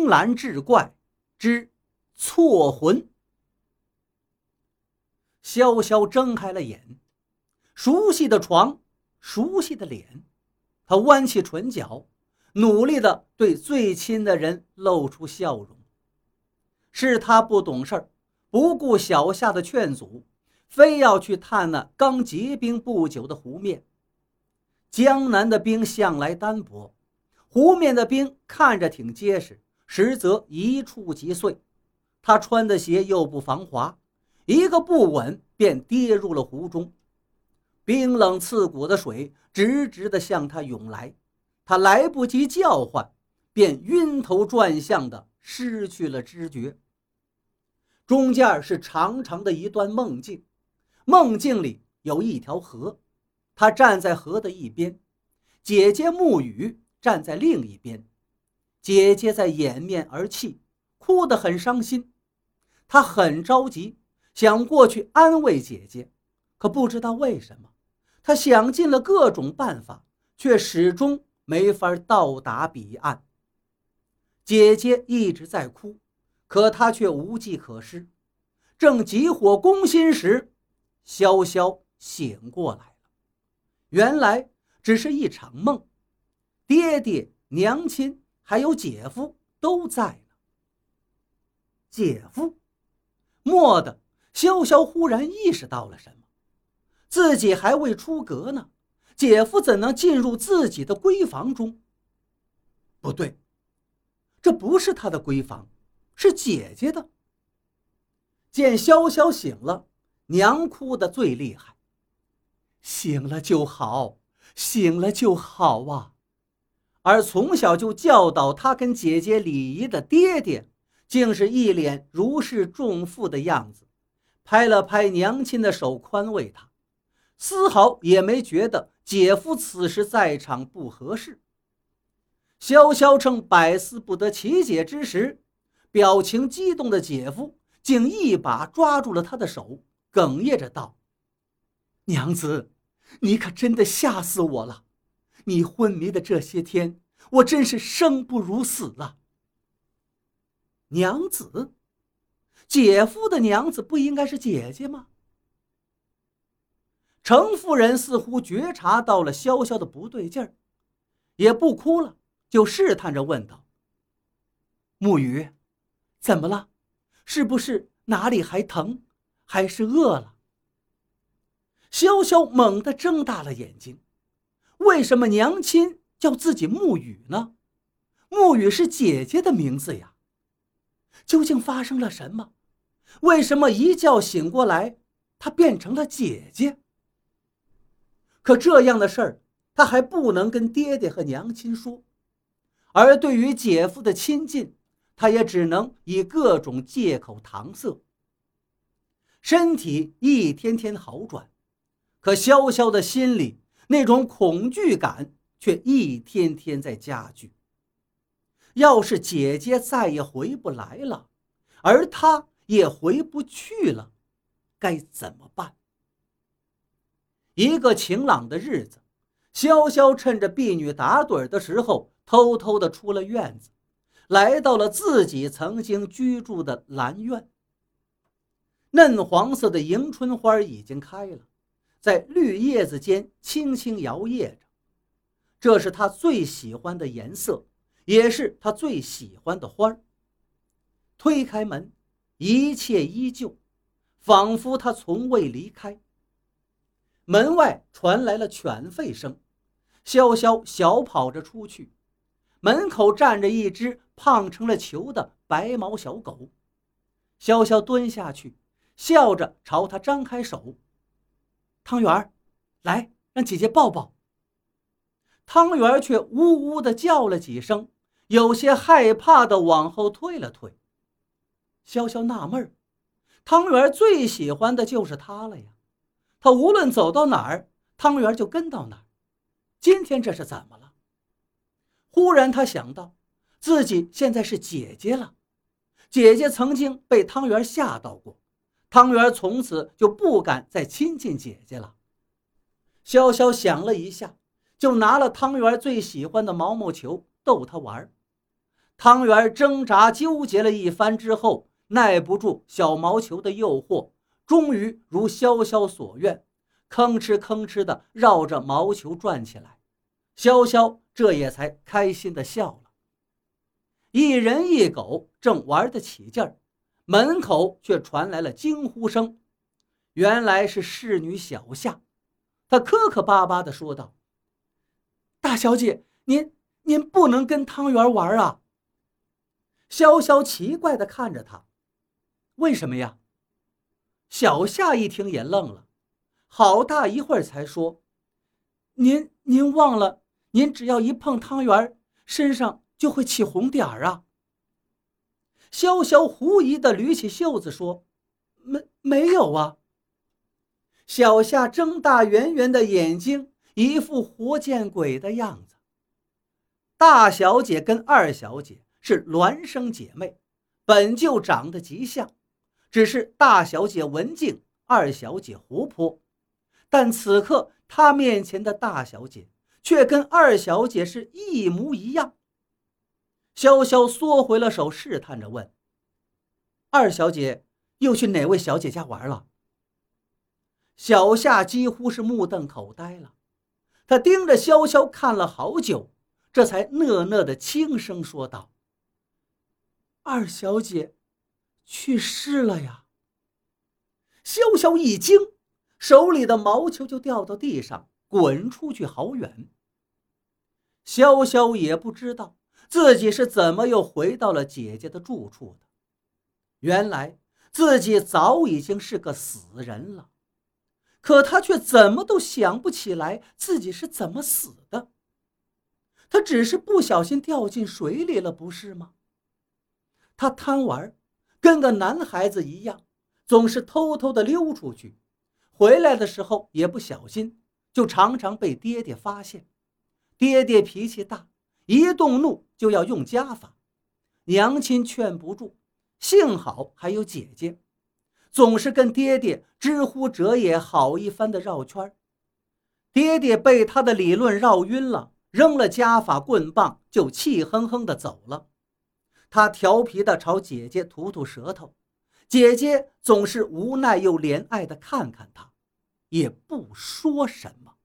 冰蓝志怪之错魂。潇潇睁开了眼，熟悉的床，熟悉的脸，他弯起唇角，努力的对最亲的人露出笑容。是他不懂事儿，不顾小夏的劝阻，非要去探那刚结冰不久的湖面。江南的冰向来单薄，湖面的冰看着挺结实，实则一触即碎。他穿的鞋又不防滑，一个不稳便跌入了湖中。冰冷刺骨的水直直地向他涌来，他来不及叫唤，便晕头转向的失去了知觉。中间是长长的一段梦境，梦境里有一条河。他站在河的一边，姐姐沐雨站在另一边。姐姐在掩面而泣，哭得很伤心。他很着急，想过去安慰姐姐，可不知道为什么，他想尽了各种办法，却始终没法到达彼岸。姐姐一直在哭，可他却无计可施。正急火攻心时，潇潇醒过来了。原来只是一场梦，爹爹、娘亲还有姐夫都在呢。姐夫，蓦地，潇潇忽然意识到了什么：自己还未出阁呢，姐夫怎能进入自己的闺房中？不对，这不是他的闺房，是姐姐的。见潇潇醒了，娘哭得最厉害。醒了就好，醒了就好啊！而从小就教导他跟姐姐礼仪的爹爹，竟是一脸如释重负的样子，拍了拍娘亲的手，宽慰她，丝毫也没觉得姐夫此时在场不合适。潇潇正百思不得其解之时，表情激动的姐夫竟一把抓住了他的手，哽咽着道。娘子，你可真的吓死我了！你昏迷的这些天，我真是生不如死了。娘子，姐夫的娘子不应该是姐姐吗？程夫人似乎觉察到了潇潇的不对劲儿，也不哭了，就试探着问道：“木雨，怎么了？是不是哪里还疼，还是饿了？”潇潇猛地睁大了眼睛，为什么娘亲叫自己沐雨呢？沐雨是姐姐的名字呀。究竟发生了什么？为什么一觉醒过来，她变成了姐姐？可这样的事儿，她还不能跟爹爹和娘亲说。而对于姐夫的亲近，她也只能以各种借口搪塞。身体一天天好转。可潇潇的心里那种恐惧感却一天天在加剧。要是姐姐再也回不来了，而她也回不去了，该怎么办？一个晴朗的日子，潇潇趁着婢女打盹的时候，偷偷的出了院子，来到了自己曾经居住的兰院。嫩黄色的迎春花已经开了。在绿叶子间轻轻摇曳着，这是他最喜欢的颜色，也是他最喜欢的花儿推开门，一切依旧，仿佛他从未离开。门外传来了犬吠声，潇潇小跑着出去，门口站着一只胖成了球的白毛小狗。潇潇蹲下去，笑着朝他张开手。汤圆儿，来，让姐姐抱抱。汤圆却呜呜的叫了几声，有些害怕的往后退了退。潇潇纳闷儿，汤圆最喜欢的就是他了呀，他无论走到哪儿，汤圆就跟到哪儿。今天这是怎么了？忽然他想到，自己现在是姐姐了，姐姐曾经被汤圆吓到过。汤圆从此就不敢再亲近姐姐了。潇潇想了一下，就拿了汤圆最喜欢的毛毛球逗她玩。汤圆挣扎纠结了一番之后，耐不住小毛球的诱惑，终于如潇潇所愿，吭哧吭哧地绕着毛球转起来。潇潇这也才开心地笑了。一人一狗正玩得起劲儿，门口却传来了惊呼声。原来是侍女小夏，她磕磕巴巴地说道：“大小姐，您您不能跟汤圆玩啊！”潇潇奇怪地看着他：“为什么呀？”小夏一听也愣了，好大一会儿才说：“您您忘了？”您只要一碰汤圆，身上就会起红点儿啊！潇潇狐疑的捋起袖子说：“没没有啊。”小夏睁大圆圆的眼睛，一副活见鬼的样子。大小姐跟二小姐是孪生姐妹，本就长得极像，只是大小姐文静，二小姐活泼。但此刻她面前的大小姐。却跟二小姐是一模一样。潇潇缩回了手，试探着问：“二小姐又去哪位小姐家玩了？”小夏几乎是目瞪口呆了，他盯着潇潇看了好久，这才讷讷的轻声说道：“二小姐去世了呀！”潇潇一惊，手里的毛球就掉到地上。滚出去好远。潇潇也不知道自己是怎么又回到了姐姐的住处的。原来自己早已经是个死人了，可他却怎么都想不起来自己是怎么死的。他只是不小心掉进水里了，不是吗？他贪玩，跟个男孩子一样，总是偷偷的溜出去，回来的时候也不小心。就常常被爹爹发现，爹爹脾气大，一动怒就要用家法，娘亲劝不住，幸好还有姐姐，总是跟爹爹知乎者也好一番的绕圈爹爹被他的理论绕晕了，扔了家法棍棒，就气哼哼的走了。他调皮的朝姐姐吐吐舌头，姐姐总是无奈又怜爱的看看他。也不说什么。